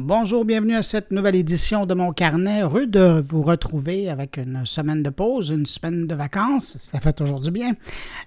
Bonjour, bienvenue à cette nouvelle édition de mon carnet. Heureux de vous retrouver avec une semaine de pause, une semaine de vacances. Ça fait toujours du bien.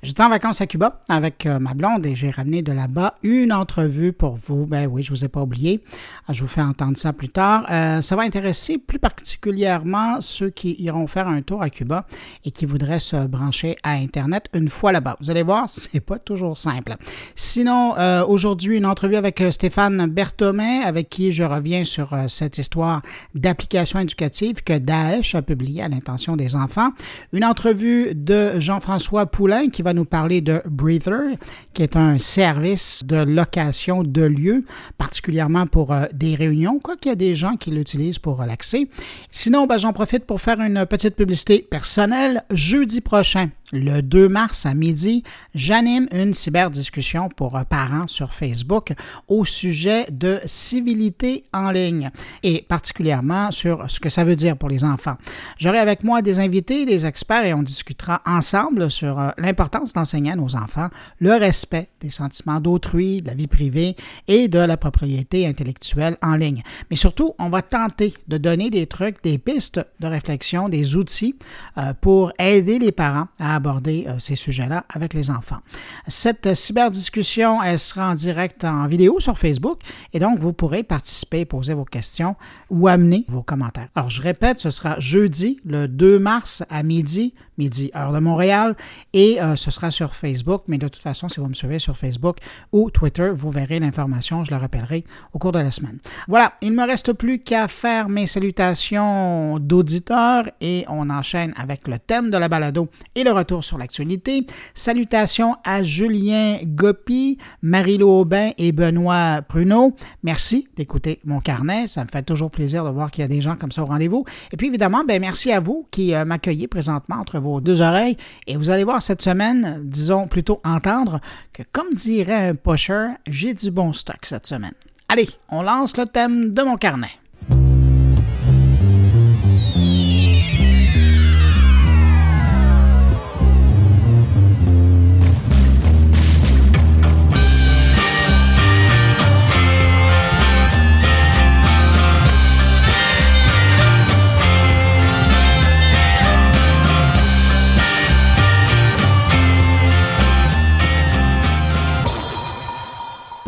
J'étais en vacances à Cuba avec euh, ma blonde et j'ai ramené de là-bas une entrevue pour vous. Ben oui, je vous ai pas oublié. Ah, je vous fais entendre ça plus tard. Euh, ça va intéresser plus particulièrement ceux qui iront faire un tour à Cuba et qui voudraient se brancher à Internet une fois là-bas. Vous allez voir, c'est pas toujours simple. Sinon, euh, aujourd'hui, une entrevue avec Stéphane Berthomet, avec qui je reviens revient sur euh, cette histoire d'application éducative que Daesh a publiée à l'intention des enfants. Une entrevue de Jean-François Poulain qui va nous parler de Breather, qui est un service de location de lieux, particulièrement pour euh, des réunions, quoi qu'il y a des gens qui l'utilisent pour relaxer. Sinon, ben, j'en profite pour faire une petite publicité personnelle. Jeudi prochain, le 2 mars à midi, j'anime une cyberdiscussion pour euh, parents sur Facebook au sujet de civilité en ligne et particulièrement sur ce que ça veut dire pour les enfants. J'aurai avec moi des invités, des experts et on discutera ensemble sur euh, l'importance d'enseigner à nos enfants le respect des sentiments d'autrui, de la vie privée et de la propriété intellectuelle en ligne. Mais surtout, on va tenter de donner des trucs, des pistes de réflexion, des outils euh, pour aider les parents à aborder euh, ces sujets-là avec les enfants. Cette cyberdiscussion, elle sera en direct en vidéo sur Facebook et donc vous pourrez participer, poser vos questions ou amener vos commentaires. Alors je répète, ce sera jeudi le 2 mars à midi, midi heure de Montréal et euh, ce sera sur Facebook, mais de toute façon, si vous me suivez sur Facebook ou Twitter, vous verrez l'information, je la rappellerai au cours de la semaine. Voilà, il ne me reste plus qu'à faire mes salutations d'auditeurs et on enchaîne avec le thème de la balado et le retour sur l'actualité. Salutations à Julien Gopi, Marie-Lou Aubin et Benoît Pruneau. Merci d'écouter mon carnet. Ça me fait toujours plaisir de voir qu'il y a des gens comme ça au rendez-vous. Et puis évidemment, ben, merci à vous qui euh, m'accueillez présentement entre vos deux oreilles. Et vous allez voir cette semaine, disons plutôt entendre, que comme dirait un pusher, j'ai du bon stock cette semaine. Allez, on lance le thème de mon carnet.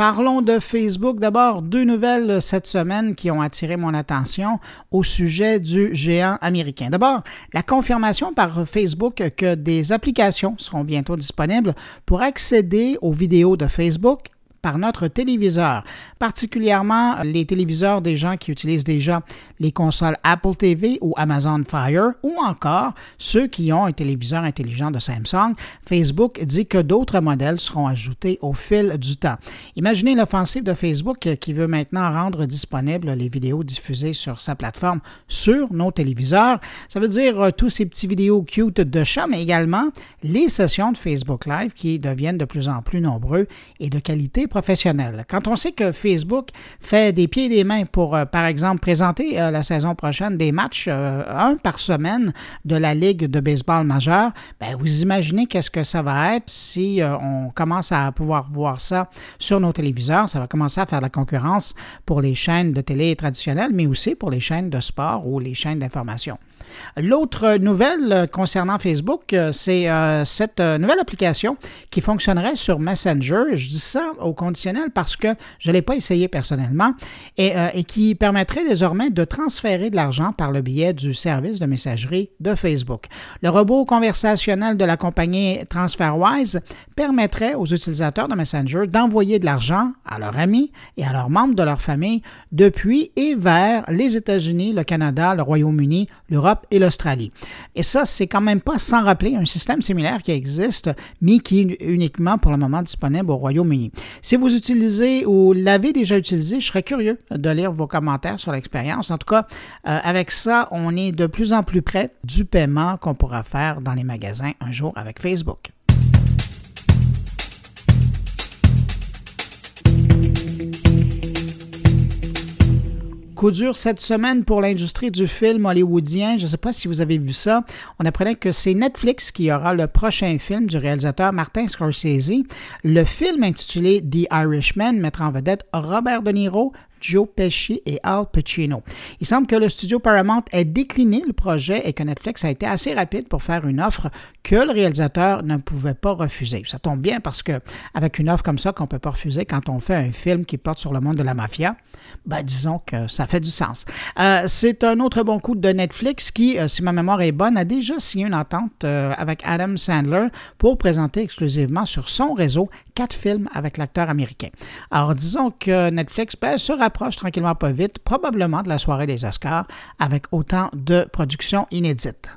Parlons de Facebook. D'abord, deux nouvelles cette semaine qui ont attiré mon attention au sujet du géant américain. D'abord, la confirmation par Facebook que des applications seront bientôt disponibles pour accéder aux vidéos de Facebook par notre téléviseur, particulièrement les téléviseurs des gens qui utilisent déjà les consoles Apple TV ou Amazon Fire ou encore ceux qui ont un téléviseur intelligent de Samsung. Facebook dit que d'autres modèles seront ajoutés au fil du temps. Imaginez l'offensive de Facebook qui veut maintenant rendre disponibles les vidéos diffusées sur sa plateforme sur nos téléviseurs. Ça veut dire euh, tous ces petits vidéos cute de chat, mais également les sessions de Facebook Live qui deviennent de plus en plus nombreux et de qualité Quand on sait que Facebook fait des pieds et des mains pour, euh, par exemple, présenter euh, la saison prochaine des matchs, euh, un par semaine de la Ligue de baseball majeure, ben, vous imaginez qu'est-ce que ça va être si on commence à pouvoir voir ça sur nos téléviseurs. Ça va commencer à faire la concurrence pour les chaînes de télé traditionnelles, mais aussi pour les chaînes de sport ou les chaînes d'information. L'autre nouvelle concernant Facebook, euh, c'est euh, cette euh, nouvelle application qui fonctionnerait sur Messenger. Je dis ça au conditionnel parce que je ne l'ai pas essayé personnellement et, qui permettrait désormais de transférer de l'argent par le biais du service de messagerie de Facebook. Le robot conversationnel de la compagnie TransferWise permettrait aux utilisateurs de Messenger d'envoyer de l'argent à leurs amis et à leurs membres de leur famille depuis et vers les États-Unis, le Canada, le Royaume-Uni, l'Europe et l'Australie. Et ça, c'est quand même pas sans rappeler un système similaire qui existe, mais qui est uniquement pour le moment disponible au Royaume-Uni. Si vous utilisez ou l'avez déjà utilisé, je serais curieux de lire vos commentaires sur l'expérience. En tout cas, euh, avec ça, on est de plus en plus près du paiement qu'on pourra faire dans les magasins un jour avec Facebook. Coup dur cette semaine pour l'industrie du film hollywoodien. Je ne sais pas si vous avez vu ça. On apprenait que c'est Netflix qui aura le prochain film du réalisateur Martin Scorsese. Le film intitulé The Irishman mettra en vedette Robert De Niro, Joe Pesci et Al Pacino. Il semble que le studio Paramount ait décliné le projet et que Netflix a été assez rapide pour faire une offre que le réalisateur ne pouvait pas refuser. Ça tombe bien parce que avec une offre comme ça qu'on peut pas refuser quand on fait un film qui porte sur le monde de la mafia, ben disons que ça fait du sens. Euh, c'est un autre bon coup de Netflix qui, euh, si ma mémoire est bonne, a déjà signé une entente euh, avec Adam Sandler pour présenter exclusivement sur son réseau quatre films avec l'acteur américain. Alors disons que Netflix ben, rapproche tranquillement pas vite, probablement de la soirée des Oscars, avec autant de productions inédites.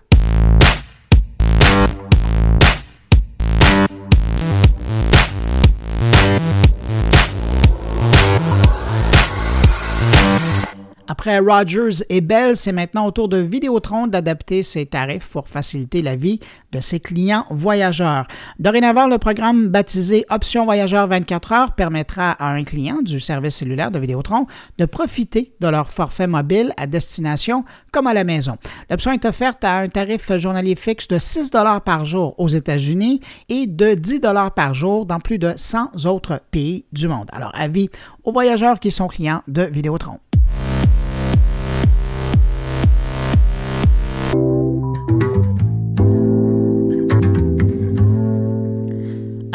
Après Rogers et Bell, c'est maintenant au tour de Vidéotron d'adapter ses tarifs pour faciliter la vie de ses clients voyageurs. Dorénavant, le programme baptisé Option Voyageur 24 heures permettra à un client du service cellulaire de Vidéotron de profiter de leur forfait mobile à destination comme à la maison. L'option est offerte à un tarif journalier fixe de 6 par jour aux États-Unis et de 10 par jour dans plus de 100 autres pays du monde. Alors, avis aux voyageurs qui sont clients de Vidéotron.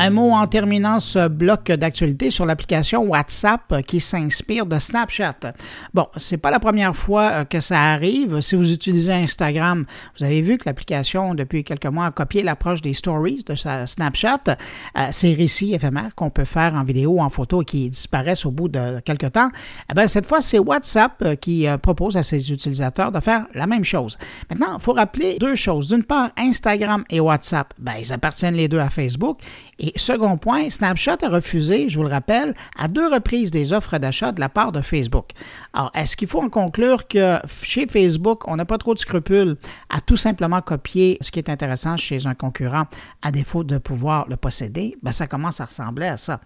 Un mot en terminant ce bloc d'actualité sur l'application WhatsApp qui s'inspire de Snapchat. Bon, c'est pas la première fois euh, que ça arrive. Si vous utilisez Instagram, vous avez vu que l'application, depuis quelques mois, a copié l'approche des stories de Snapchat, euh, ces récits éphémères qu'on peut faire en vidéo en photo et qui disparaissent au bout de quelques temps. Eh bien, cette fois, c'est WhatsApp euh, qui propose à ses utilisateurs de faire la même chose. Maintenant, il faut rappeler deux choses. D'une part, Instagram et WhatsApp, ben, ils appartiennent les deux à Facebook et second point, Snapchat a refusé, je vous le rappelle, à deux reprises des offres d'achat de la part de Facebook. Alors, est-ce qu'il faut en conclure que chez Facebook, on n'a pas trop de scrupules à tout simplement copier ce qui est intéressant chez un concurrent à défaut de pouvoir le posséder? Ben, ça commence à ressembler à ça.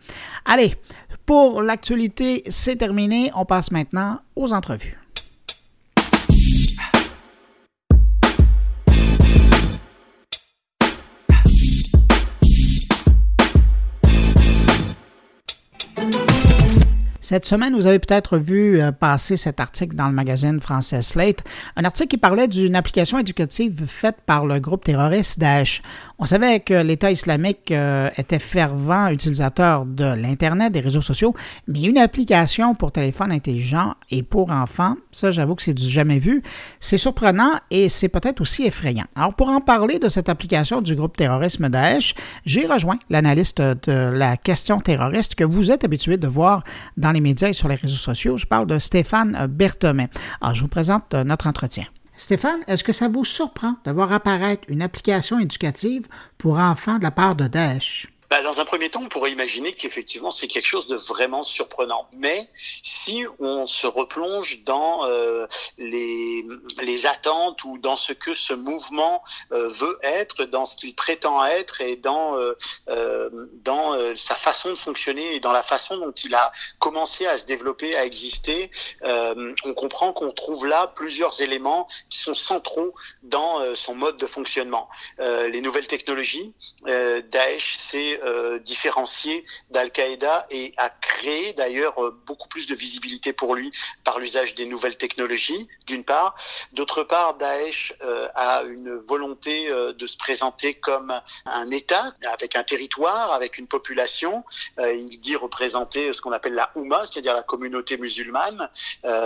Allez, pour l'actualité, c'est terminé. On passe maintenant aux entrevues. Cette semaine, vous avez peut-être vu euh, passer cet article dans le magazine français Slate, un article qui parlait d'une application éducative faite par le groupe terroriste Daesh. On savait que l'État islamique euh, était fervent utilisateur de l'Internet, des réseaux sociaux, mais une application pour téléphone intelligent et pour enfants, ça j'avoue que c'est du jamais vu. C'est surprenant et c'est peut-être aussi effrayant. Alors pour en parler de cette application du groupe terrorisme Daesh, j'ai rejoint l'analyste de la question terroriste que vous êtes habitué de voir dans les médias et sur les réseaux sociaux. Je parle de Stéphane Berthomet. Alors, je vous présente euh, notre entretien. Stéphane, est-ce que ça vous surprend de voir apparaître une application éducative pour enfants de la part de Daesh? Bah, dans un premier temps, on pourrait imaginer qu'effectivement c'est quelque chose de vraiment surprenant. Mais si on se replonge dans euh, les, les attentes ou dans ce que ce mouvement euh, veut être, dans ce qu'il prétend être et dans, euh, dans sa façon de fonctionner et dans la façon dont il a commencé à se développer, à exister, on comprend qu'on trouve là plusieurs éléments qui sont centraux dans son mode de fonctionnement. les nouvelles technologies, Daesh, c'est euh, différencié d'Al-Qaïda et a créé d'ailleurs euh, beaucoup plus de visibilité pour lui par l'usage des nouvelles technologies, d'une part. D'autre part, Daesh euh, a une volonté de se présenter comme un État avec un territoire, avec une population. il dit représenter ce qu'on appelle la Oumma, c'est-à-dire la communauté musulmane,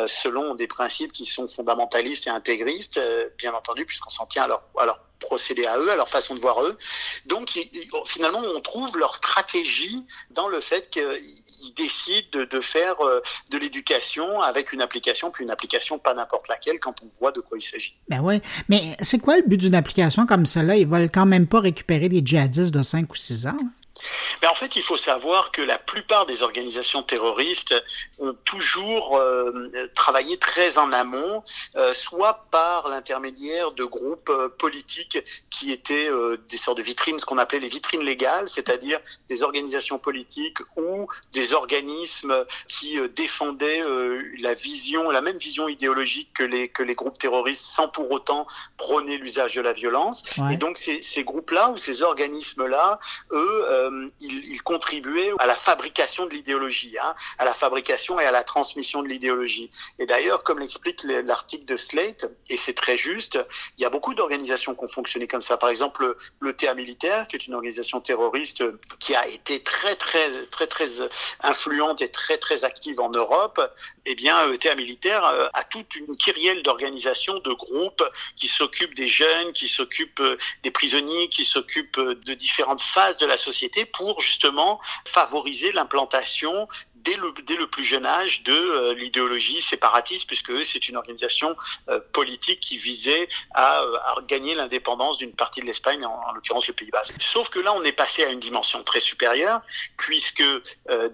selon des principes qui sont fondamentalistes et intégristes, bien entendu, puisqu'on s'en tient à à leur procéder à eux, à leur façon de voir eux. Donc finalement, on trouve leur stratégie dans le fait qu'ils décident de, faire euh, de l'éducation avec une application, puis une application pas n'importe laquelle quand on voit de quoi il s'agit. Ben oui, mais c'est quoi le but d'une application comme celle-là? Ils veulent quand même pas récupérer des djihadistes de 5 ou 6 ans? Mais en fait, il faut savoir que la plupart des organisations terroristes ont toujours euh, travaillé très en amont, euh, soit par l'intermédiaire de groupes euh, politiques qui étaient des sortes de vitrines, ce qu'on appelait les vitrines légales, c'est-à-dire des organisations politiques ou des organismes qui défendaient la vision, la même vision idéologique que les que les groupes terroristes, sans pour autant prôner l'usage de la violence. Et donc ces, ces groupes-là ou ces organismes-là, eux euh, il, contribuait à la fabrication de l'idéologie, hein, à la fabrication et à la transmission de l'idéologie. Et d'ailleurs, comme l'explique l'article de Slate, et c'est très juste, il y a beaucoup d'organisations qui ont fonctionné comme ça. Par exemple, le TA militaire, qui est une organisation terroriste qui a été très très très très influente et très très active en Europe, eh bien, le TA militaire a toute une kyrielle d'organisations, de groupes qui s'occupent des jeunes, qui s'occupent des prisonniers, qui s'occupent de différentes phases de la société pour justement favoriser l'implantation dès le, plus jeune âge de euh, l'idéologie séparatiste, puisque c'est une organisation euh, politique qui visait à, euh, à gagner l'indépendance d'une partie de l'Espagne, en, l'occurrence le Pays Basque. Sauf que là, on est passé à une dimension très supérieure, puisque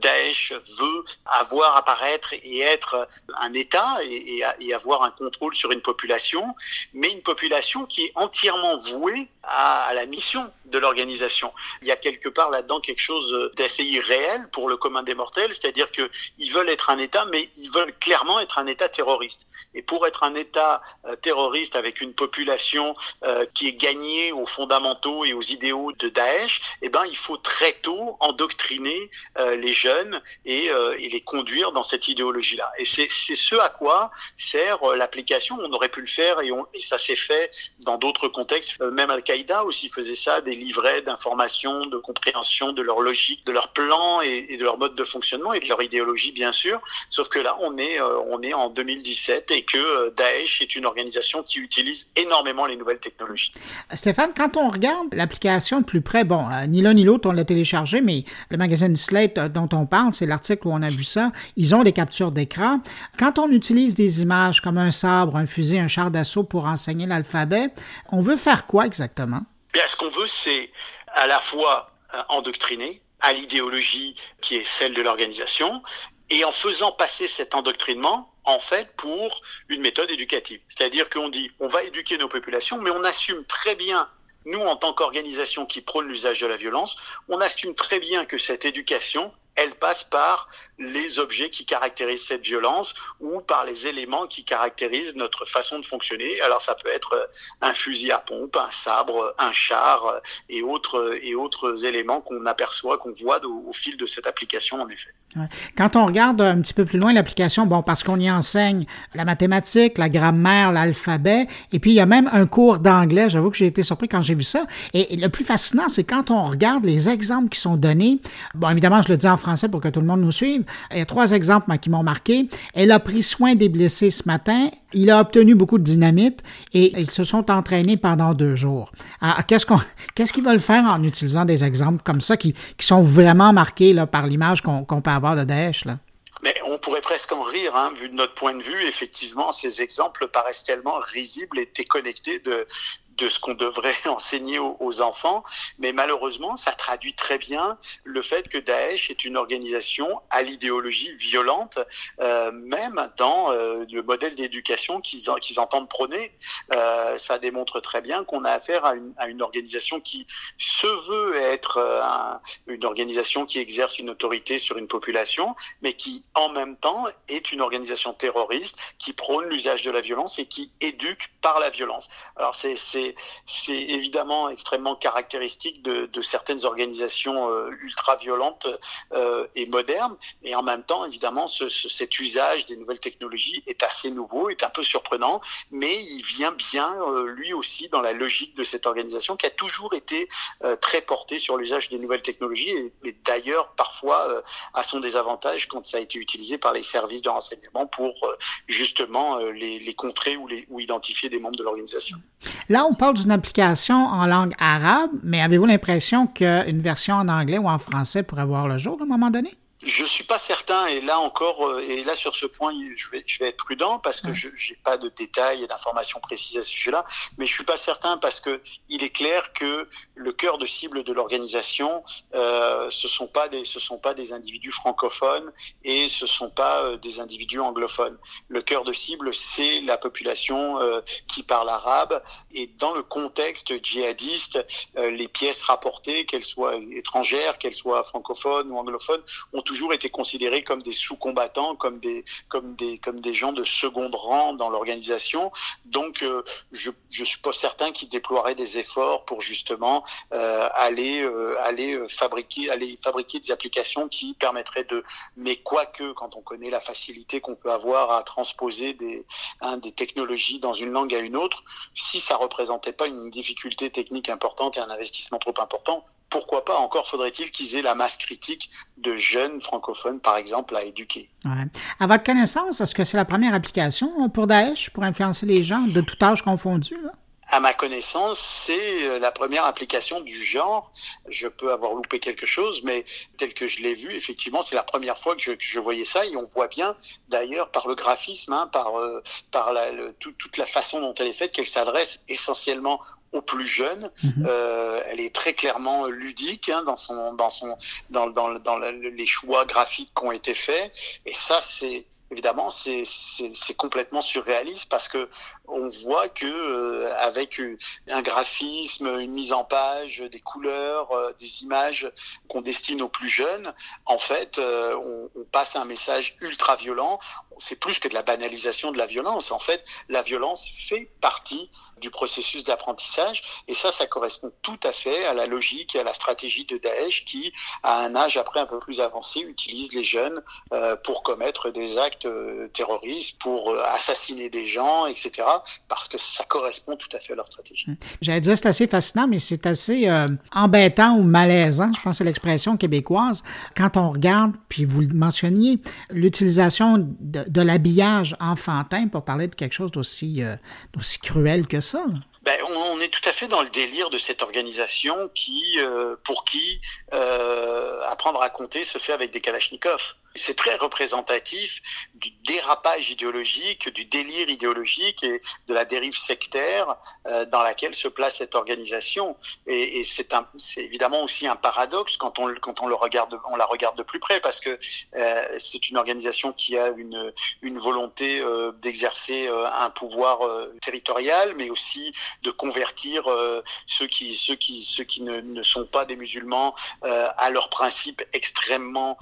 Daesh veut avoir apparaître et être un État et, et, avoir un contrôle sur une population, mais une population qui est entièrement vouée à, à la mission de l'organisation. Il y a quelque part là-dedans quelque chose d'assez irréel pour le commun des mortels, c'est-à-dire qu'ils veulent être un État, mais ils veulent clairement être un État terroriste. Et pour être un État euh, terroriste avec une population euh, qui est gagnée aux fondamentaux et aux idéaux de Daesh, eh ben, il faut très tôt endoctriner euh, les jeunes et, les conduire dans cette idéologie-là. Et c'est ce à quoi sert l'application. On aurait pu le faire et, ça s'est fait dans d'autres contextes. Même Al-Qaïda aussi faisait ça, des livrets d'informations, de compréhension de leur logique, de leur plan et, de leur mode de fonctionnement leur idéologie, bien sûr. Sauf que là, on est, on est en 2017 et que euh, Daesh est une organisation qui utilise énormément les nouvelles technologies. Stéphane, quand on regarde l'application de plus près, bon, euh, ni l'un ni l'autre, on l'a téléchargé, mais le magazine Slate euh, dont on parle, c'est l'article où on a vu ça, ils ont des captures d'écran. Quand on utilise des images comme un sabre, un fusil, un char d'assaut pour enseigner l'alphabet, on veut faire quoi exactement? Bien, ce qu'on veut, c'est à la fois endoctriner, à l'idéologie qui est celle de l'organisation, et en faisant passer cet endoctrinement, en fait, pour une méthode éducative. C'est-à-dire qu'on dit, on va éduquer nos populations, mais on assume très bien, nous, en tant qu'organisation qui prône l'usage de la violence, on assume très bien que cette éducation, elle passe par les objets qui caractérisent cette violence ou par les éléments qui caractérisent notre façon de fonctionner. Alors ça peut être un fusil à pompe, un sabre, un char et autres, et autres éléments qu'on aperçoit, qu'on voit au, au fil de cette application en effet. Quand on regarde un petit peu plus loin l'application, bon, parce qu'on y enseigne la mathématique, la grammaire, l'alphabet, et puis il y a même un cours d'anglais. J'avoue que j'ai été surpris quand j'ai vu ça. Et, le plus fascinant, c'est quand on regarde les exemples qui sont donnés. Bon, évidemment, je le dis en français pour que tout le monde nous suive. Il y a trois exemples qui m'ont marqué. Elle a pris soin des blessés ce matin. Il a obtenu beaucoup de dynamite et ils se sont entraînés pendant deux jours. qu'est-ce qu'on, qu'est-ce qu'ils veulent faire en utilisant des exemples comme ça qui, qui sont vraiment marqués là, par l'image qu'on, qu'on peut avoir de Daesh là? Mais on pourrait presque en rire, hein, vu de notre point de vue. Effectivement, ces exemples paraissent tellement risibles et déconnectés de, de ce qu'on devrait enseigner aux, enfants, mais malheureusement, ça traduit très bien le fait que Daesh est une organisation à l'idéologie violente, euh, même dans euh, le modèle d'éducation qu'ils entendent prôner. Euh, ça démontre très bien qu'on a affaire à une, organisation qui se veut être un, une organisation qui exerce une autorité sur une population, mais qui en même temps est une organisation terroriste qui prône l'usage de la violence et qui éduque par la violence. Alors c'est évidemment extrêmement caractéristique de, certaines organisations euh, ultra-violentes euh, et modernes. Et en même temps, évidemment, cet usage des nouvelles technologies est assez nouveau, est un peu surprenant, mais il vient bien, euh, lui aussi, dans la logique de cette organisation qui a toujours été très portée sur l'usage des nouvelles technologies et, d'ailleurs parfois à son désavantage quand ça a été utilisé par les services de renseignement pour justement les, contrer ou, identifier des membres de l'organisation. Là, parle d'une application en langue arabe, mais avez-vous l'impression qu'une version en anglais ou en français pourrait voir le jour à un moment donné? Je suis pas certain, et là encore, euh, et là sur ce point, je vais, je vais être prudent parce que je n'ai pas de détails et d'informations précises à ce sujet-là, mais je suis pas certain parce que il est clair que le cœur de cible de l'organisation, euh, ce sont pas des, ce sont pas des individus francophones et ce sont pas euh, des individus anglophones. Le cœur de cible, c'est la population euh, qui parle arabe, et dans le contexte djihadiste, les pièces rapportées, qu'elles soient étrangères, qu'elles soient francophones ou anglophones, ont toujours été considérés comme des sous-combattants, comme des, comme, des, comme des gens de second rang dans l'organisation. Donc, euh, je, je suis pas certain qu'ils déploieraient des efforts pour justement euh, aller, euh, aller fabriquer, aller fabriquer des applications qui permettraient de. Mais quoique, quand on connaît la facilité qu'on peut avoir à transposer des, hein, des technologies dans une langue à une autre, si ça représentait pas une difficulté technique importante et un investissement trop important, pourquoi pas encore faudrait-il qu'ils aient la masse critique de jeunes francophones, par exemple, à éduquer. Ouais. À votre connaissance, est-ce que c'est la première application pour Daesh pour influencer les gens de tout âge confondu? À ma connaissance, c'est euh, la première application du genre. Je peux avoir loupé quelque chose, mais tel que je l'ai vu, effectivement, c'est la première fois que je, que je, voyais ça. Et on voit bien, d'ailleurs, par le graphisme, hein, par, euh, par la, le, tout, toute la façon dont elle est faite, qu'elle s'adresse essentiellement aux plus jeunes. Mhm. Euh, elle est très clairement ludique hein, dans son, dans son, dans, dans, dans les choix graphiques qui ont été faits. Et ça, c'est évidemment, c'est complètement surréaliste parce que on voit que euh, avec un graphisme, une mise en page, des couleurs, euh, des images qu'on destine aux plus jeunes, en fait, euh, on, on, passe un message ultra violent. C'est plus que de la banalisation de la violence. En fait, la violence fait partie du processus d'apprentissage et ça, ça correspond tout à fait à la logique et à la stratégie de Daesh qui, à un âge après un peu plus avancé, utilise les jeunes pour commettre des actes terroristes, pour assassiner des gens, etc parce que ça correspond tout à fait à leur stratégie. Hum. J'allais dire c'est assez fascinant, mais c'est assez euh, embêtant ou malaisant, je pense c'est l'expression québécoise, quand on regarde, puis vous le mentionniez, l'utilisation de, de l'habillage enfantin pour parler de quelque chose d'aussi euh, cruel que ça. Ben, on, est tout à fait dans le délire de cette organisation qui, euh, pour qui euh, apprendre à compter se fait avec des kalachnikovs. C'est très représentatif du dérapage idéologique, du délire idéologique et de la dérive sectaire euh, dans laquelle se place cette organisation. Et, et c'est évidemment aussi un paradoxe quand on, quand on, le regarde, on la regarde de plus près, parce que euh, c'est une organisation qui a une, une volonté euh, d'exercer euh, un pouvoir euh, territorial, mais aussi de convertir ceux qui, ceux qui, ceux qui ne, ne sont pas des musulmans à leurs principes extrêmement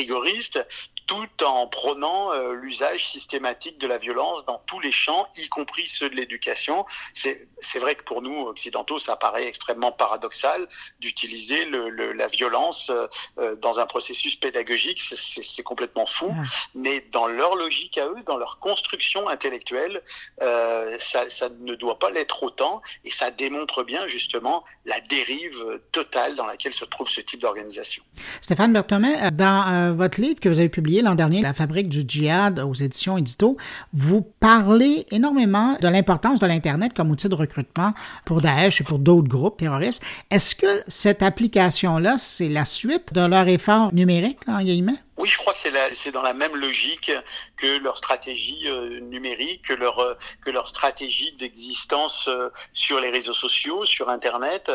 rigoriste tout en prônant euh, l'usage systématique de la violence dans tous les champs, y compris ceux de l'éducation. C'est vrai que pour nous, occidentaux, ça paraît extrêmement paradoxal d'utiliser la violence euh, euh, dans un processus pédagogique. C'est complètement fou. Mais dans leur logique à eux, dans leur construction intellectuelle, ça, ça, ne doit pas l'être autant. Et ça démontre bien justement la dérive totale dans laquelle se trouve ce type d'organisation. Stéphane Berthomet, dans votre livre que vous avez publié, l'an dernier, La fabrique du djihad aux éditions Édito, vous parlez énormément de l'importance de l'Internet comme outil de recrutement pour Daesh et pour d'autres groupes terroristes. Est-ce que cette application-là, c'est la suite de leur effort numérique, en guillemets? Oui, je crois que c'est dans la même logique que leur stratégie euh, numérique, que leur, euh, que leur stratégie d'existence euh, sur les réseaux sociaux, sur Internet.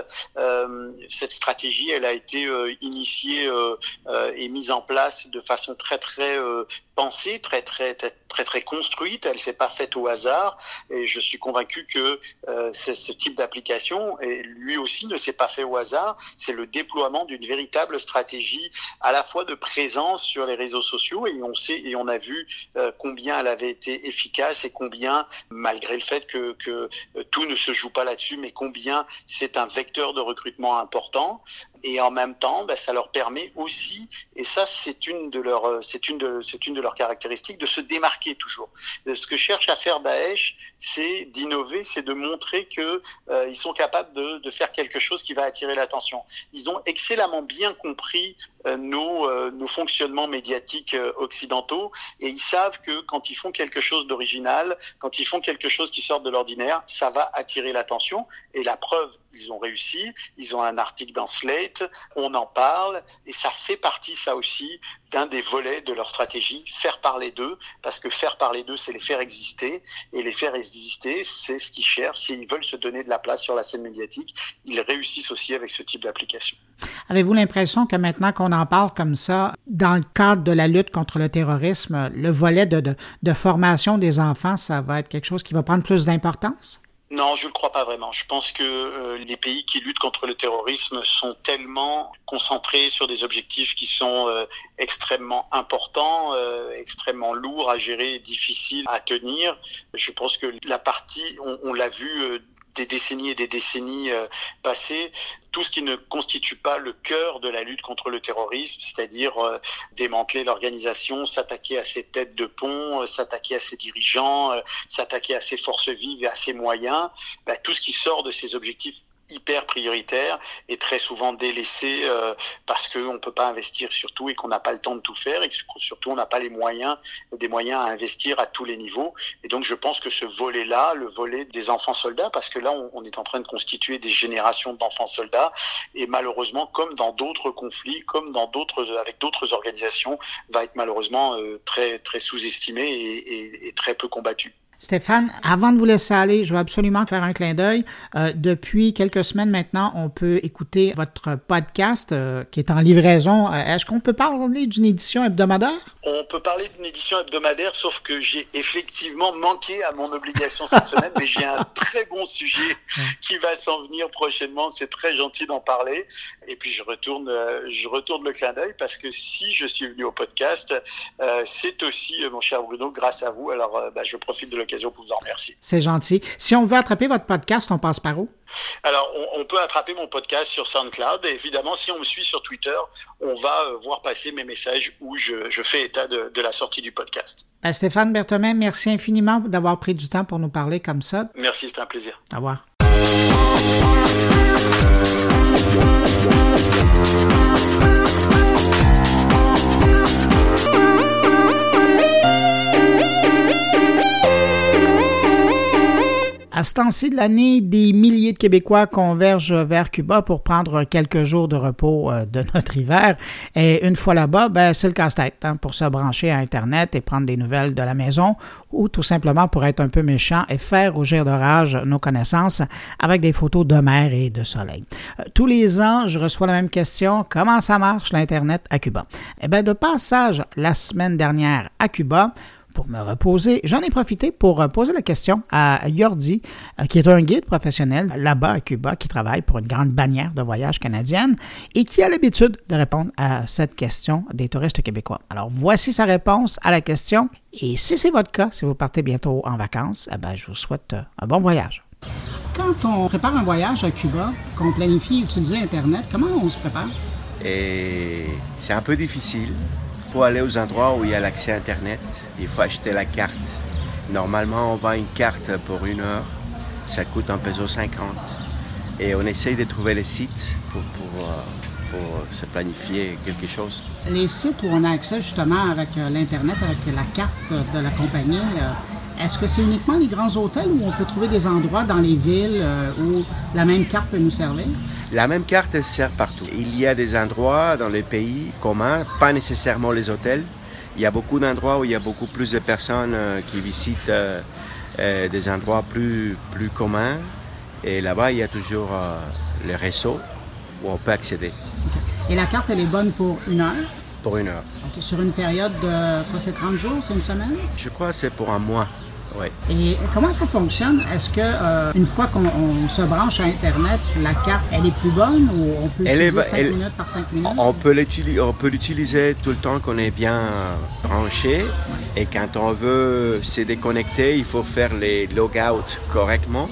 Cette stratégie, elle a été initiée et mise en place de façon très très pensée, très très très très construite. Elle s'est pas faite au hasard. Et je suis convaincu que ce type d'application, lui aussi ne s'est pas fait au hasard. C'est le déploiement d'une véritable stratégie à la fois de présence sur les réseaux sociaux et on sait et on a vu euh, combien elle avait été efficace et combien, malgré le fait que, euh, tout ne se joue pas là-dessus, mais combien c'est un vecteur de recrutement important et en même temps, ben, ça leur permet aussi, et ça c'est une de leurs, euh, c'est une de, c'est une de leurs caractéristiques, de se démarquer toujours. Ce que cherche à faire Daesh, c'est d'innover, c'est de montrer que euh, ils sont capables de, de, faire quelque chose qui va attirer l'attention. Ils ont excellemment bien compris euh, nos, euh, nos fonctionnements médiatiques euh, occidentaux et ils savent que quand ils font quelque chose d'original, quand ils font quelque chose qui sort de l'ordinaire, ça va attirer l'attention. Et la preuve, ils ont réussi, ils ont un article dans Slate, on en parle, et ça fait partie, ça aussi, d'un des volets de leur stratégie, faire parler d'eux, parce que faire parler d'eux, c'est les faire exister, et les faire exister, c'est ce qu'ils cherchent, s'ils veulent se donner de la place sur la scène médiatique, ils réussissent aussi avec ce type d'application. Avez-vous l'impression que maintenant qu'on en parle comme ça, dans le cadre de la lutte contre le terrorisme, le volet de, de, formation des enfants, ça va être quelque chose qui va prendre plus d'importance? Non, je ne le crois pas vraiment. Je pense que euh, les pays qui luttent contre le terrorisme sont tellement concentrés sur des objectifs qui sont euh, extrêmement importants, euh, extrêmement lourds à gérer, difficiles à tenir. Je pense que la partie, on, on l'a vu des décennies et des décennies euh, passées, tout ce qui ne constitue pas le cœur de la lutte contre le terrorisme, c'est-à-dire euh, démanteler l'organisation, s'attaquer à ses têtes de pont, euh, s'attaquer à ses dirigeants, s'attaquer à ses forces vives et à ses moyens, bah, tout ce qui sort de ces objectifs hyper prioritaire et très souvent délaissé euh, parce qu'on ne peut pas investir sur tout et qu'on n'a pas le temps de tout faire et surtout on n'a pas les moyens, des moyens à investir à tous les niveaux. Et donc je pense que ce volet-là, le volet des enfants soldats, parce que là on, est en train de constituer des générations d'enfants soldats et malheureusement comme dans d'autres conflits, comme dans d'autres avec d'autres organisations, va être malheureusement euh, très très sous-estimé et très peu combattu. Stéphane, avant de vous laisser aller, je veux absolument faire un clin d'œil. Euh, depuis quelques semaines maintenant, on peut écouter votre podcast euh, qui est en livraison. Euh, est-ce qu'on peut parler d'une édition hebdomadaire? On peut parler d'une édition hebdomadaire, sauf que j'ai effectivement manqué à mon obligation cette semaine, mais j'ai un très bon sujet qui va s'en venir prochainement. C'est très gentil d'en parler. Et puis je retourne, je retourne le clin d'œil parce que si je suis venu au podcast, c'est aussi, mon cher Bruno, grâce à vous. Alors bah, je profite de l'occasion pour vous en remercier. C'est gentil. Si on veut attraper votre podcast, on passe par où? Alors, on, on, peut attraper mon podcast sur SoundCloud. Et évidemment, si on me suit sur Twitter, on va euh, voir passer mes messages où je, je fais état de, de, la sortie du podcast. Ben, Stéphane Berthomin, merci infiniment d'avoir pris du temps pour nous parler comme ça. Merci, c'est un plaisir. Au revoir. Ce temps-ci de l'année, des milliers de Québécois convergent vers Cuba pour prendre quelques jours de repos de notre hiver. Et une fois là-bas, ben, c'est le casse-tête hein, pour se brancher à Internet et prendre des nouvelles de la maison ou tout simplement pour être un peu méchant et faire rougir de rage nos connaissances avec des photos de mer et de soleil. Tous les ans, je reçois la même question, comment ça marche l'Internet à Cuba? Eh bien, de passage la semaine dernière à Cuba, pour me reposer, j'en ai profité pour poser la question à Yordi, qui est un guide professionnel là-bas à Cuba, qui travaille pour une grande bannière de voyage canadienne et qui a l'habitude de répondre à cette question des touristes québécois. Alors, voici sa réponse à la question. Et si c'est votre cas, si vous partez bientôt en vacances, eh ben, je vous souhaite un bon voyage. Quand on prépare un voyage à Cuba, qu'on planifie utiliser Internet, comment on se prépare? Et c'est un peu difficile pour aller aux endroits où il y a l'accès Internet il faut acheter la carte. Normalement, on vend une carte pour une heure. Ça coûte un peso 50. Et on essaye de trouver les sites pour, pour, pour se planifier quelque chose. Les sites où on a accès justement avec l'Internet, avec la carte de la compagnie, est-ce que c'est uniquement les grands hôtels où on peut trouver des endroits dans les villes où la même carte peut nous servir? La même carte sert partout. Il y a des endroits dans les pays communs, pas nécessairement les hôtels, il y a beaucoup d'endroits où il y a beaucoup plus de personnes euh, qui visitent euh, euh, des endroits plus, plus communs. Et là-bas, il y a toujours euh, le réseau où on peut accéder. Et la carte, elle est bonne pour une heure? Pour une heure. Sur une période de quoi, c'est 30 jours, c'est une semaine? Je crois que c'est pour un mois. Oui. Et comment ça fonctionne? Est-ce que euh, une fois qu'on se branche à Internet, la carte, elle est plus bonne ou on peut elle utiliser est, 5 elle, minutes par 5 minutes? On peut l'utiliser tout le temps qu'on est bien branché. Ouais. Et quand on veut se déconnecter, il faut faire les logout correctement.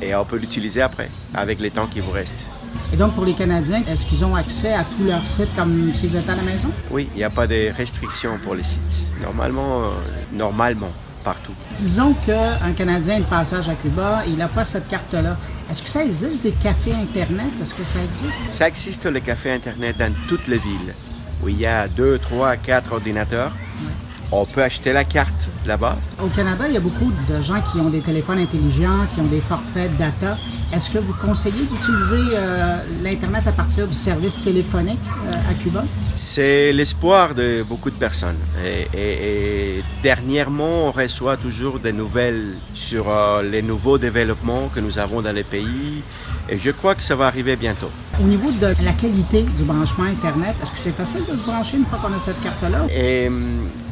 Et on peut l'utiliser après, avec les temps qui vous restent. Et donc, pour les Canadiens, est-ce qu'ils ont accès à tous leurs sites comme s'ils étaient à la maison? Oui, il n'y a pas de restrictions pour les sites. Normalement, euh, normalement partout. Disons qu'un Canadien de passage à Cuba, il n'a pas cette carte-là. Est-ce que ça existe des cafés Internet? Est-ce que ça existe? Ça existe les cafés Internet dans toutes les villes où il y a deux, trois, quatre ordinateurs. Ouais. On peut acheter la carte là-bas. Au Canada, il y a beaucoup de gens qui ont des téléphones intelligents, qui ont des forfaits data. Est-ce que vous conseillez d'utiliser euh, l'Internet à partir du service téléphonique euh, à Cuba? C'est l'espoir de beaucoup de personnes. Et, et, et, dernièrement, on reçoit toujours des nouvelles sur euh, les nouveaux développements que nous avons dans les pays. Et je crois que ça va arriver bientôt. Au niveau de la qualité du branchement Internet, est-ce que c'est facile de se brancher une fois qu'on a cette carte-là?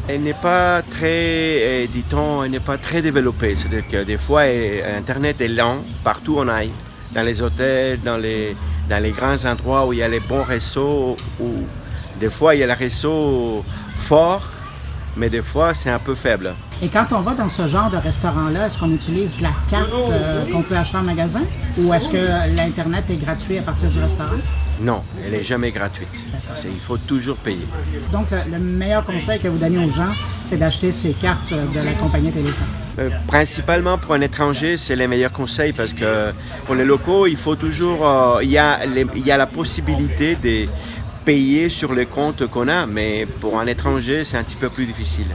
Elle n'est pas très, euh, dit-on, elle n'est pas très développée. C'est-à-dire que des fois, Internet est lent partout où on aille, dans les hôtels, dans les, dans les grands endroits où il y a les bons réseaux, des fois il y a le réseau fort, mais des fois c'est un peu faible. Et quand on va dans ce genre de restaurant-là, est-ce qu'on utilise la carte euh, qu'on peut acheter en magasin? Ou est-ce que l'Internet est gratuit à partir du restaurant? Non, elle n'est jamais gratuite. Il faut toujours payer. Donc, le, meilleur conseil que vous donnez aux gens, c'est d'acheter ces cartes de la compagnie Téléphone. Euh, principalement pour un étranger, c'est les meilleurs conseils parce que pour les locaux, il faut toujours. Euh, il, y a il y a la possibilité de payer sur les comptes qu'on a, mais pour un étranger, c'est un petit peu plus difficile.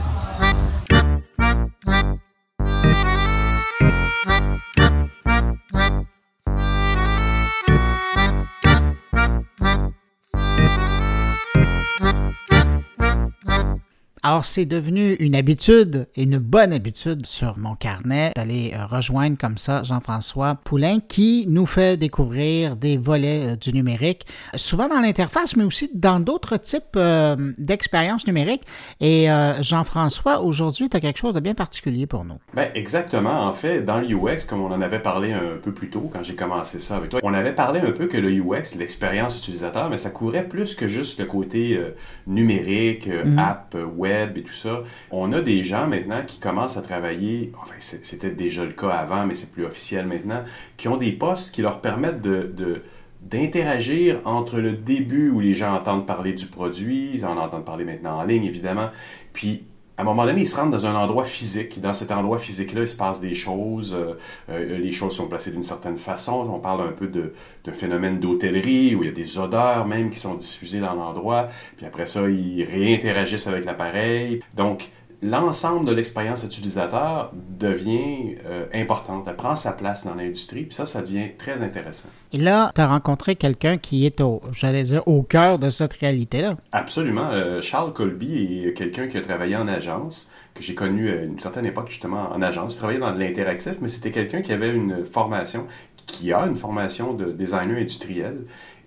Alors, c'est devenu une habitude, une bonne habitude sur mon carnet d'aller euh, rejoindre comme ça Jean-François Poulain qui nous fait découvrir des volets euh, du numérique, souvent dans l'interface, mais aussi dans d'autres types euh, d'expériences numériques. Et Jean-François, aujourd'hui, tu as quelque chose de bien particulier pour nous. Ben, exactement. En fait, dans l'UX, comme on en avait parlé un peu plus tôt quand j'ai commencé ça avec toi, on avait parlé un peu que le UX, l'expérience utilisateur, mais ça courait plus que juste le côté numérique, mm-hmm. app, web et tout ça, on a des gens maintenant qui commencent à travailler, enfin c'était déjà le cas avant, mais c'est plus officiel maintenant, qui ont des postes qui leur permettent de, d'interagir entre le début où les gens entendent parler du produit, ils en entendent parler maintenant en ligne évidemment, puis à un moment donné, ils se rendent dans un endroit physique. Dans cet endroit physique-là, il se passe des choses. Euh, euh, les choses sont placées d'une certaine façon. On parle un peu d'un phénomène d'hôtellerie où il y a des odeurs même qui sont diffusées dans l'endroit. Puis après ça, ils réinteragissent avec l'appareil. Donc, l'ensemble de l'expérience utilisateur devient euh, importante. Elle prend sa place dans l'industrie, puis ça, ça devient très intéressant. Et là, tu as rencontré quelqu'un qui est, au, j'allais dire, au cœur de cette réalité-là. Absolument. Euh, Charles Colby est quelqu'un qui a travaillé en agence, que j'ai connu à une certaine époque justement en agence. Il travaillait dans l'interactif, mais c'était quelqu'un qui avait une formation, qui a une formation de designer industriel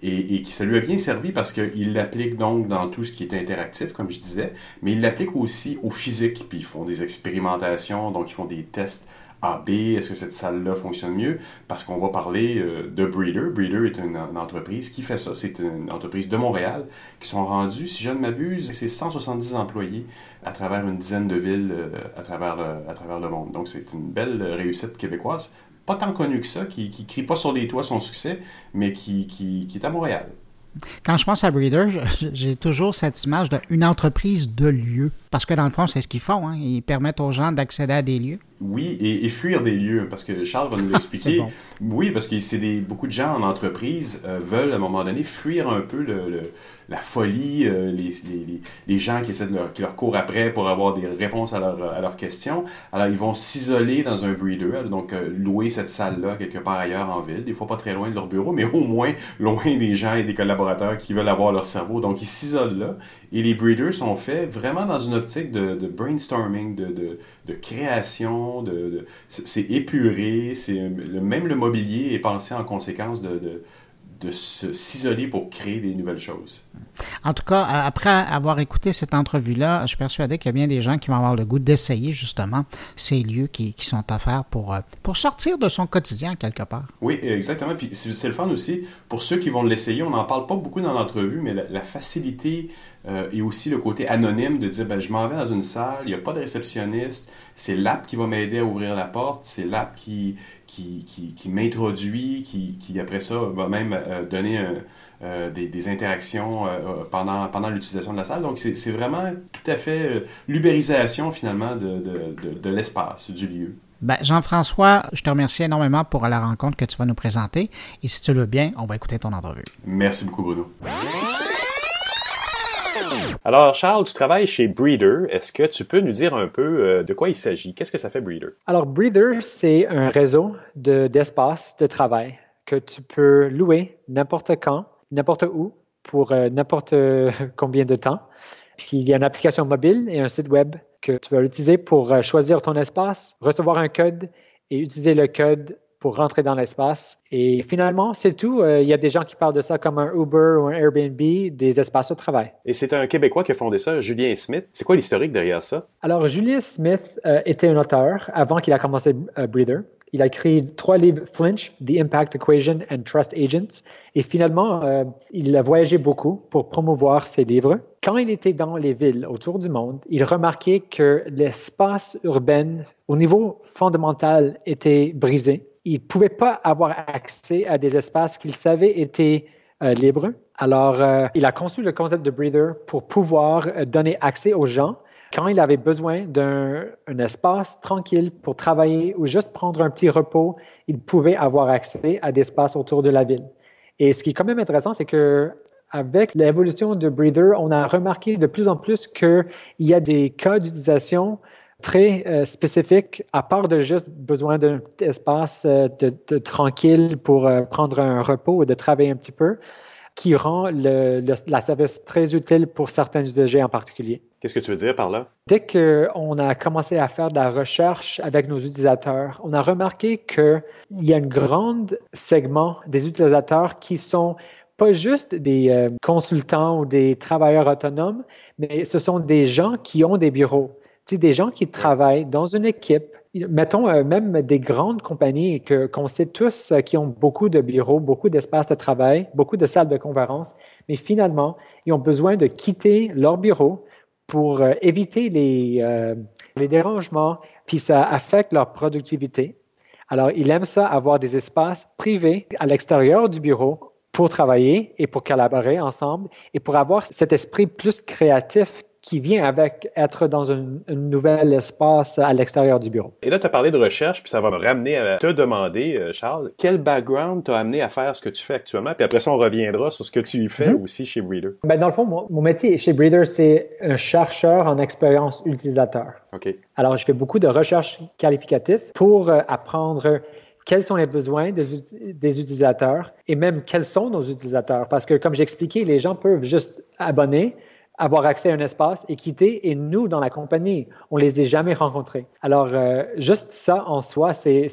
et, qui ça lui a bien servi parce qu'il l'applique donc dans tout ce qui est interactif, comme je disais, mais il l'applique aussi au physique, puis ils font des expérimentations, donc ils font des tests AB, est-ce que cette salle-là fonctionne mieux? Parce qu'on va parler euh, de Breeder. Breeder est une, entreprise qui fait ça. C'est une entreprise de Montréal qui sont rendus, si je ne m'abuse, c'est 170 employés à travers une dizaine de villes euh, à, travers à travers le monde. Donc c'est une belle réussite québécoise pas tant connu que ça, qui ne crie pas sur les toits son succès, mais qui, qui, qui est à Montréal. Quand je pense à Breeder, j'ai toujours cette image d'une entreprise de lieu. Parce que dans le fond, c'est ce qu'ils font. Hein. Ils permettent aux gens d'accéder à des lieux. Oui, et, fuir des lieux. Parce que Charles va nous l'expliquer. Oui, parce que c'est des, beaucoup de gens en entreprise euh, veulent à un moment donné fuir un peu le la folie, euh, les, les, les, gens qui essaient de leur, qui leur courent après pour avoir des réponses à, leur, à leurs questions. Alors, ils vont s'isoler dans un breeder, donc euh, louer cette salle-là quelque part ailleurs en ville, des fois pas très loin de leur bureau, mais au moins loin des gens et des collaborateurs qui veulent avoir leur cerveau. Donc, ils s'isolent là. Et les breeders sont faits vraiment dans une optique de, de brainstorming, de, de, de création, de, c'est épuré, c'est même le mobilier est pensé en conséquence de de s'isoler pour créer des nouvelles choses. En tout cas, après avoir écouté cette entrevue-là, je suis persuadé qu'il y a bien des gens qui vont avoir le goût d'essayer justement ces lieux qui, sont offerts pour, euh, pour sortir de son quotidien quelque part. Oui, exactement. Puis c'est le fun aussi. Pour ceux qui vont l'essayer, on n'en parle pas beaucoup dans l'entrevue, mais la, facilité euh, et aussi le côté anonyme de dire ben, je m'en vais dans une salle, il n'y a pas de réceptionniste, c'est l'app qui va m'aider à ouvrir la porte, c'est l'app qui, qui, m'introduit, qui, après ça va même euh, donner euh, des, interactions euh, pendant, pendant l'utilisation de la salle. Donc c'est vraiment tout à fait l'ubérisation finalement de, l'espace, du lieu. Ben, Jean-François, je te remercie énormément pour la rencontre que tu vas nous présenter. Et si tu le veux bien, on va écouter ton entrevue. Merci beaucoup, Bruno. Alors, Charles, tu travailles chez Breeder. Est-ce que tu peux nous dire un peu euh, de quoi il s'agit? Qu'est-ce que ça fait Breeder? Alors, Breeder, c'est un réseau d'espace de, travail que tu peux louer n'importe quand, n'importe où, pour euh, n'importe euh, combien de temps. Puis, il y a une application mobile et un site web que tu vas utiliser pour choisir ton espace, recevoir un code et utiliser le code pour rentrer dans l'espace. Et finalement, c'est tout. Euh, il y a des gens qui parlent de ça comme un Uber ou un Airbnb, des espaces de travail. Et c'est un Québécois qui a fondé ça, Julien Smith. C'est quoi l'historique derrière ça? Alors, Julien Smith euh, était un auteur avant qu'il a commencé euh, Breather. Il a écrit trois livres, Flinch, The Impact Equation and Trust Agents. Et finalement, il a voyagé beaucoup pour promouvoir ses livres. Quand il était dans les villes autour du monde, il remarquait que l'espace urbain, au niveau fondamental, était brisé il ne pouvait pas avoir accès à des espaces qu'il savait étaient euh, libres. Alors, euh, il a conçu le concept de Breather pour pouvoir euh, donner accès aux gens quand il avait besoin d'un espace tranquille pour travailler ou juste prendre un petit repos, il pouvait avoir accès à des espaces autour de la ville. Et ce qui est quand même intéressant, c'est que avec l'évolution de Breather, on a remarqué de plus en plus qu'il y a des cas d'utilisation très euh, spécifique, à part de juste besoin d'un espace euh, de, tranquille pour euh, prendre un repos et de travailler un petit peu, qui rend le, la service très utile pour certains usagers en particulier. Qu'est-ce que tu veux dire par là? Dès qu'on a commencé à faire de la recherche avec nos utilisateurs, on a remarqué qu'il y a un grand segment des utilisateurs qui sont pas juste des consultants ou des travailleurs autonomes, mais ce sont des gens qui ont des bureaux c'est des gens qui travaillent dans une équipe, mettons euh, même des grandes compagnies que, qu'on sait tous euh, qui ont beaucoup de bureaux, beaucoup d'espaces de travail, beaucoup de salles de conférence, mais finalement, ils ont besoin de quitter leur bureau pour euh, éviter les, les dérangements, puis ça affecte leur productivité. Alors, ils aiment ça, avoir des espaces privés à l'extérieur du bureau pour travailler et pour collaborer ensemble et pour avoir cet esprit plus créatif qui vient avec être dans un, nouvel espace à l'extérieur du bureau. Et là, tu as parlé de recherche, puis ça va me ramener à te demander, euh, Charles, quel background t'a amené à faire ce que tu fais actuellement? Puis après ça, on reviendra sur ce que tu fais mhm. aussi chez Breeder. Ben, dans le fond, mon, métier chez Breeder, c'est un chercheur en expérience utilisateur. OK. Alors, je fais beaucoup de recherches qualificatives pour euh, apprendre quels sont les besoins des, des, utilisateurs et même quels sont nos utilisateurs. Parce que, comme j'ai expliqué, les gens peuvent juste abonner, avoir accès à un espace et quitter. Et nous, dans la compagnie, on les a jamais rencontrés. Alors, euh, juste ça en soi, c'est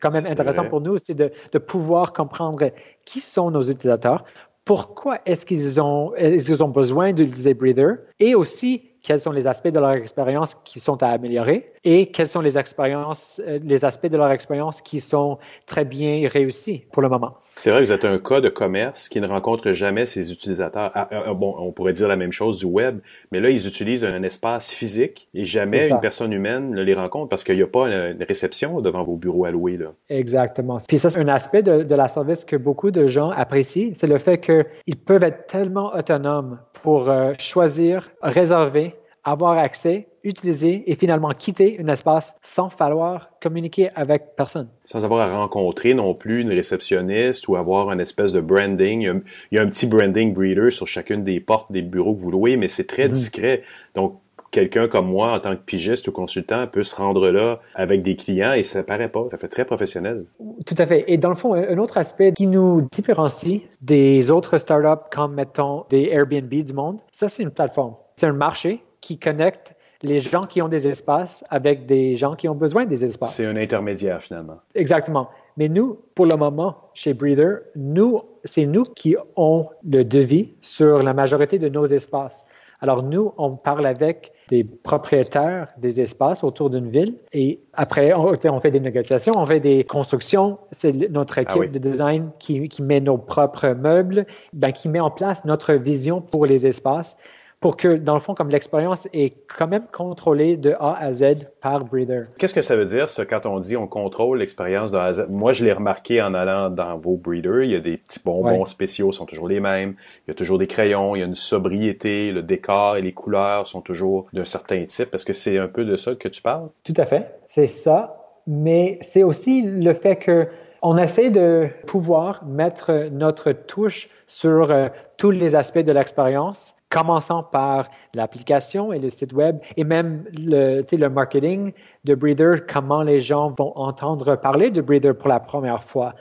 quand même intéressant pour nous, c'est de, de pouvoir comprendre qui sont nos utilisateurs, pourquoi est-ce qu'ils ont, ils ont besoin d'utiliser Breather et aussi quels sont les aspects de leur expérience qui sont à améliorer et quels sont les expériences, euh, les aspects de leur expérience qui sont très bien réussis pour le moment? C'est vrai que vous êtes un cas de commerce qui ne rencontre jamais ses utilisateurs. Ah, ah, bon, on pourrait dire la même chose du web, mais là, ils utilisent un espace physique et jamais une personne humaine ne les rencontre parce qu'il n'y a pas une réception devant vos bureaux alloués. Là. Exactement. Puis ça, c'est un aspect de, de la service que beaucoup de gens apprécient, c'est le fait qu'ils peuvent être tellement autonomes pour euh, choisir, réserver, avoir accès, utiliser et finalement quitter un espace sans falloir communiquer avec personne. Sans avoir à rencontrer non plus une réceptionniste ou avoir un espèce de branding. Il y a un, petit branding breeder sur chacune des portes des bureaux que vous louez, mais c'est très mhm. discret. Donc, quelqu'un comme moi, en tant que pigiste ou consultant, peut se rendre là avec des clients et ça paraît pas. Ça fait très professionnel. Tout à fait. Et dans le fond, un autre aspect qui nous différencie des autres startups comme, mettons, des Airbnb du monde, ça, c'est une plateforme. C'est un marché qui connecte les gens qui ont des espaces avec des gens qui ont besoin des espaces. C'est un intermédiaire finalement. Exactement. Mais nous, pour le moment, chez Breather, nous, c'est nous qui avons le devis sur la majorité de nos espaces. Alors nous, on parle avec des propriétaires des espaces autour d'une ville et après, on, fait des négociations, on fait des constructions. C'est notre ah équipe de design qui, qui, met nos propres meubles, ben, qui met en place notre vision pour les espaces pour que, dans le fond, comme l'expérience est quand même contrôlée de A à Z par Breather. Qu'est-ce que ça veut dire, ça, quand on dit on contrôle l'expérience de A à Z? Moi, je l'ai remarqué en allant dans vos Breeders. Il y a des petits bonbons spéciaux, sont toujours les mêmes. Il y a toujours des crayons, il y a une sobriété, le décor et les couleurs sont toujours d'un certain type. Est-ce que c'est un peu de ça que tu parles? Tout à fait. C'est ça. Mais c'est aussi le fait que on essaie de pouvoir mettre notre touche sur euh, tous les aspects de l'expérience commençant par l'application et le site web et même le, le marketing de Breather, comment les gens vont entendre parler de Breather pour la première fois,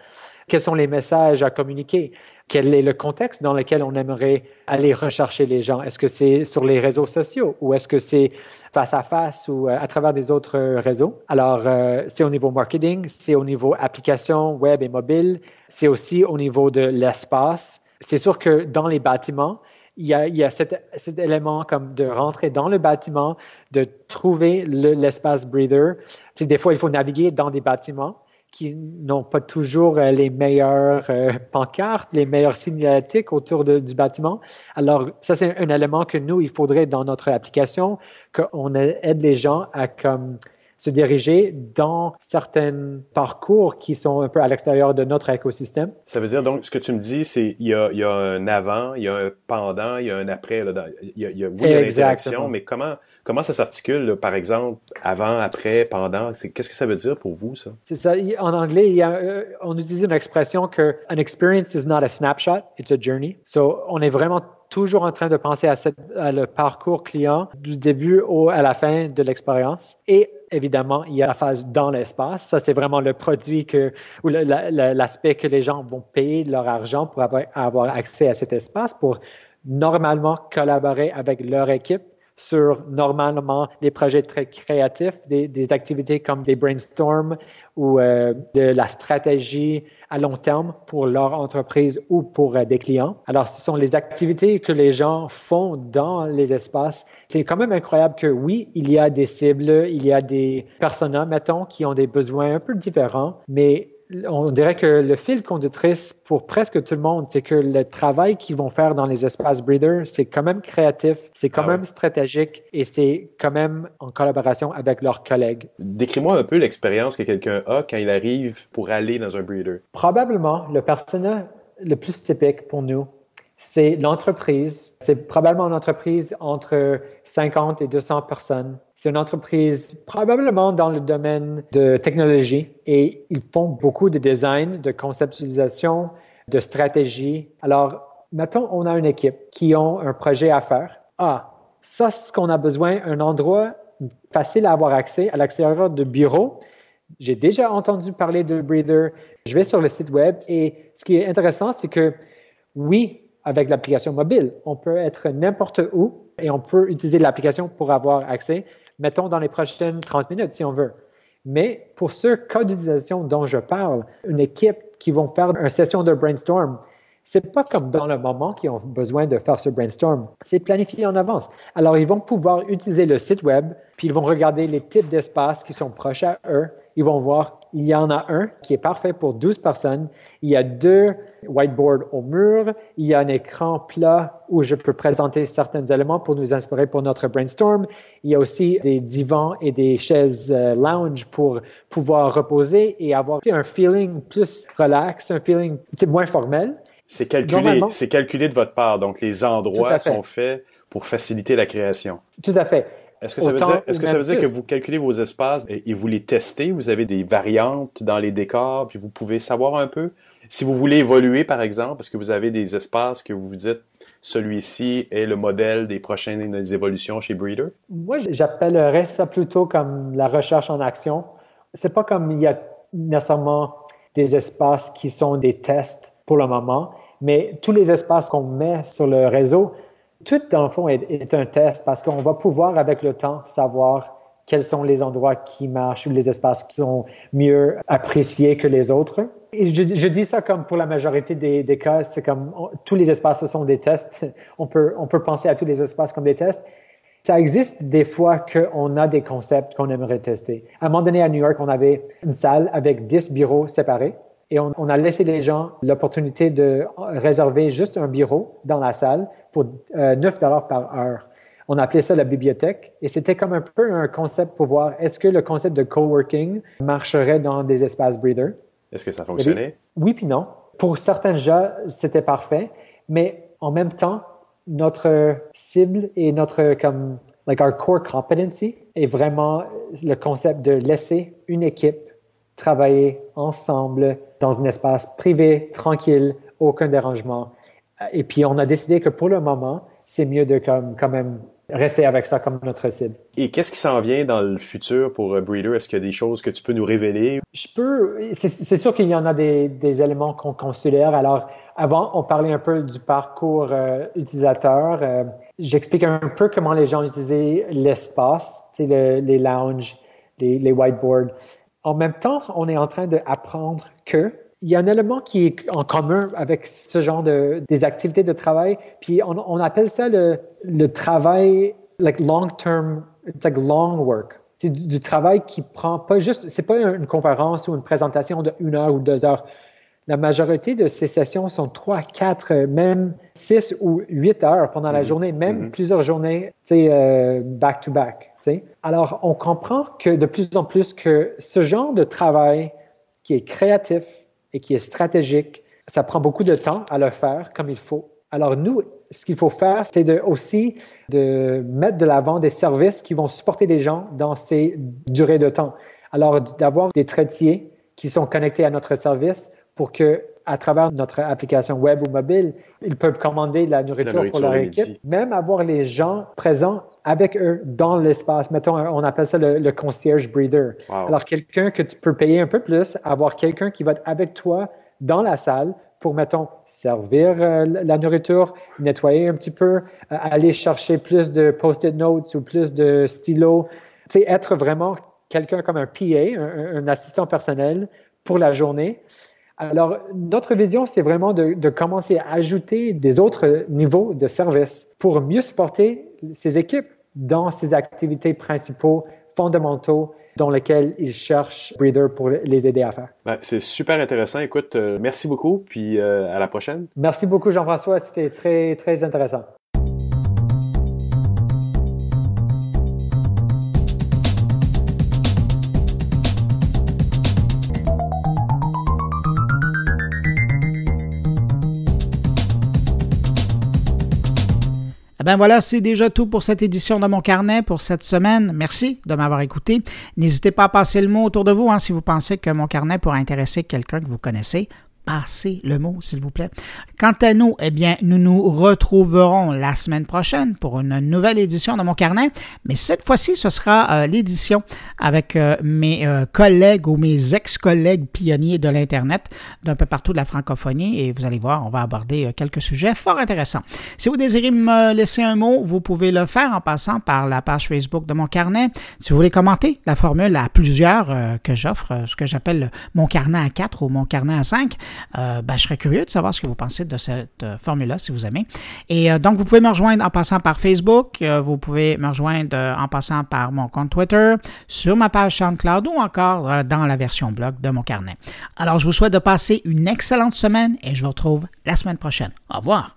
quels sont les messages à communiquer? quel est le contexte dans lequel on aimerait aller rechercher les gens? Est-ce que c'est sur les réseaux sociaux ou est-ce que c'est face à face ou euh, à travers des autres réseaux? Alors, euh, c'est au niveau marketing, c'est au niveau application web et mobile, c'est aussi au niveau de l'espace. C'est sûr que dans les bâtiments, il y a, il y a cet, cet, élément comme de rentrer dans le bâtiment, de trouver l'espace breather. Tu des fois, il faut naviguer dans des bâtiments qui n'ont pas toujours euh, les meilleures euh, pancartes, les meilleures signalétiques autour de, du bâtiment. Alors, ça, c'est un élément que nous, il faudrait dans notre application, qu'on aide les gens à comme se diriger dans certains parcours qui sont un peu à l'extérieur de notre écosystème. Ça veut dire donc, ce que tu me dis, c'est il y a, il y a un avant, il y a un pendant, il y a un après. Là, il y a, il y a, oui, l'interaction, mais comment Comment ça s'articule, par exemple, avant, après, pendant? Qu'est-ce que ça veut dire pour vous, ça? C'est ça. En anglais, il y a, euh, on utilise une expression que an experience is not a snapshot, it's a journey. So, on est vraiment toujours en train de penser à, cette, à le parcours client du début au, à la fin de l'expérience. Et évidemment, il y a la phase dans l'espace. Ça, c'est vraiment le produit que, ou l'aspect que les gens vont payer leur argent pour avoir, avoir accès à cet espace, pour normalement collaborer avec leur équipe sur normalement des projets très créatifs, des, des activités comme des brainstorms ou euh, de la stratégie à long terme pour leur entreprise ou pour euh, des clients. Alors, ce sont les activités que les gens font dans les espaces. C'est quand même incroyable que oui, il y a des cibles, il y a des personnes, mettons, qui ont des besoins un peu différents, mais on dirait que le fil conductrice pour presque tout le monde, c'est que le travail qu'ils vont faire dans les espaces breeders, c'est quand même créatif, c'est quand ah même stratégique et c'est quand même en collaboration avec leurs collègues. Décris-moi un peu l'expérience que quelqu'un a quand il arrive pour aller dans un breeder. Probablement, le personnage le plus typique pour nous, c'est l'entreprise. C'est probablement une entreprise entre 50 et 200 personnes. C'est une entreprise probablement dans le domaine de technologie et ils font beaucoup de design, de conceptualisation, de stratégie. Alors, mettons, on a une équipe qui ont un projet à faire. Ah, ça, c'est ce qu'on a besoin, un endroit facile à avoir accès à l'extérieur de bureau. J'ai déjà entendu parler de Breather. Je vais sur le site web et ce qui est intéressant, c'est que oui, avec l'application mobile. On peut être n'importe où et on peut utiliser l'application pour avoir accès, mettons dans les prochaines 30 minutes si on veut. Mais pour ce cas d'utilisation dont je parle, une équipe qui vont faire une session de brainstorm, c'est pas comme dans le moment qu'ils ont besoin de faire ce brainstorm. C'est planifié en avance. Alors, ils vont pouvoir utiliser le site web, puis ils vont regarder les types d'espaces qui sont proches à eux. Ils vont voir, il y en a un qui est parfait pour 12 personnes. Il y a deux whiteboards au mur. Il y a un écran plat où je peux présenter certains éléments pour nous inspirer pour notre brainstorm. Il y a aussi des divans et des chaises euh, lounge pour pouvoir reposer et avoir un feeling plus relax, un feeling moins formel. C'est calculé, c'est calculé de votre part. Donc, les endroits sont faits pour faciliter la création. Tout à fait. Est-ce que ça veut dire, est-ce que ça veut dire que vous calculez vos espaces et, vous les testez? Vous avez des variantes dans les décors, puis vous pouvez savoir un peu si vous voulez évoluer, par exemple, parce que vous avez des espaces que vous vous dites, celui-ci est le modèle des prochaines évolutions chez Breeder? Moi, j'appellerais ça plutôt comme la recherche en action. C'est pas comme il y a nécessairement des espaces qui sont des tests pour le moment, mais tous les espaces qu'on met sur le réseau, tout dans le fond est, un test parce qu'on va pouvoir avec le temps savoir quels sont les endroits qui marchent ou les espaces qui sont mieux appréciés que les autres. Et je, dis ça comme pour la majorité des, cas, c'est comme tous les espaces ce sont des tests. On peut, on peut penser à tous les espaces comme des tests. Ça existe des fois qu'on a des concepts qu'on aimerait tester. À un moment donné, à New York, on avait une salle avec 10 bureaux séparés. Et on, a laissé les gens l'opportunité de réserver juste un bureau dans la salle pour 9 euh, dollars par heure. On appelait ça la bibliothèque et c'était comme un peu un concept pour voir est-ce que le concept de coworking marcherait dans des espaces breeder. Est-ce que ça fonctionnait? Oui, puis non. Pour certains gens, c'était parfait, mais en même temps, notre cible et notre comme like our core competency est vraiment le concept de laisser une équipe travailler ensemble dans un espace privé, tranquille, aucun dérangement. Et puis, on a décidé que pour le moment, c'est mieux de comme, quand même rester avec ça comme notre cible. Et qu'est-ce qui s'en vient dans le futur pour Breeder? Est-ce qu'il y a des choses que tu peux nous révéler? Je peux. C'est sûr qu'il y en a des, des éléments qu'on considère. Alors, avant, on parlait un peu du parcours euh, utilisateur. Euh, j'explique un peu comment les gens utilisaient l'espace, le, les lounges, les, les whiteboards. En même temps, on est en train d'apprendre que il y a un élément qui est en commun avec ce genre de des activités de travail, puis on, on appelle ça le, le travail like long term, it's like long work. C'est du, du, travail qui prend pas juste, c'est pas une conférence ou une présentation de une heure ou deux heures. La majorité de ces sessions sont trois, quatre, même six ou huit heures pendant la mm-hmm. journée, même mm -hmm. plusieurs journées, tu sais, euh, back to back. sais. Alors, on comprend que de plus en plus que ce genre de travail qui est créatif et qui est stratégique, ça prend beaucoup de temps à le faire comme il faut. Alors, nous, ce qu'il faut faire, c'est de, aussi de mettre de l'avant des services qui vont supporter les gens dans ces durées de temps. Alors, d'avoir des traitiers qui sont connectés à notre service pour que à travers notre application web ou mobile, ils peuvent commander de la nourriture, la nourriture pour leur équipe, même avoir les gens présents avec eux dans l'espace. Mettons, on appelle ça le, le concierge breather. Wow. Alors, quelqu'un que tu peux payer un peu plus, avoir quelqu'un qui va être avec toi dans la salle pour, mettons, servir euh, la nourriture, nettoyer un petit peu, euh, aller chercher plus de post-it notes ou plus de stylos. Tu sais, être vraiment quelqu'un comme un PA, un, un assistant personnel pour la journée alors, notre vision, c'est vraiment de, de, commencer à ajouter des autres niveaux de service pour mieux supporter ces équipes dans ces activités principaux, fondamentaux, dans lesquelles ils cherchent Breather pour les aider à faire. Ben, c'est super intéressant. Écoute, euh, merci beaucoup, puis euh, à la prochaine. Merci beaucoup, Jean-François. C'était très, très intéressant. Ben voilà, c'est déjà tout pour cette édition de mon carnet pour cette semaine. Merci de m'avoir écouté. N'hésitez pas à passer le mot autour de vous hein, si vous pensez que mon carnet pourrait intéresser quelqu'un que vous connaissez passez le mot, s'il vous plaît. Quant à nous, eh bien, nous nous retrouverons la semaine prochaine pour une nouvelle édition de mon carnet, mais cette fois-ci, ce sera euh, l'édition avec euh, mes euh, collègues ou mes ex-collègues pionniers de l'Internet d'un peu partout de la francophonie et vous allez voir, on va aborder quelques sujets fort intéressants. Si vous désirez me laisser un mot, vous pouvez le faire en passant par la page Facebook de mon carnet. Si vous voulez commenter la formule à plusieurs que j'offre, ce que j'appelle mon carnet à 4 ou mon carnet à 5, euh, ben, je serais curieux de savoir ce que vous pensez de cette euh, formule-là, si vous aimez. Et euh, donc, vous pouvez me rejoindre en passant par Facebook, vous pouvez me rejoindre en passant par mon compte Twitter, sur ma page SoundCloud ou encore dans la version blog de mon carnet. Alors, je vous souhaite de passer une excellente semaine et je vous retrouve la semaine prochaine. Au revoir.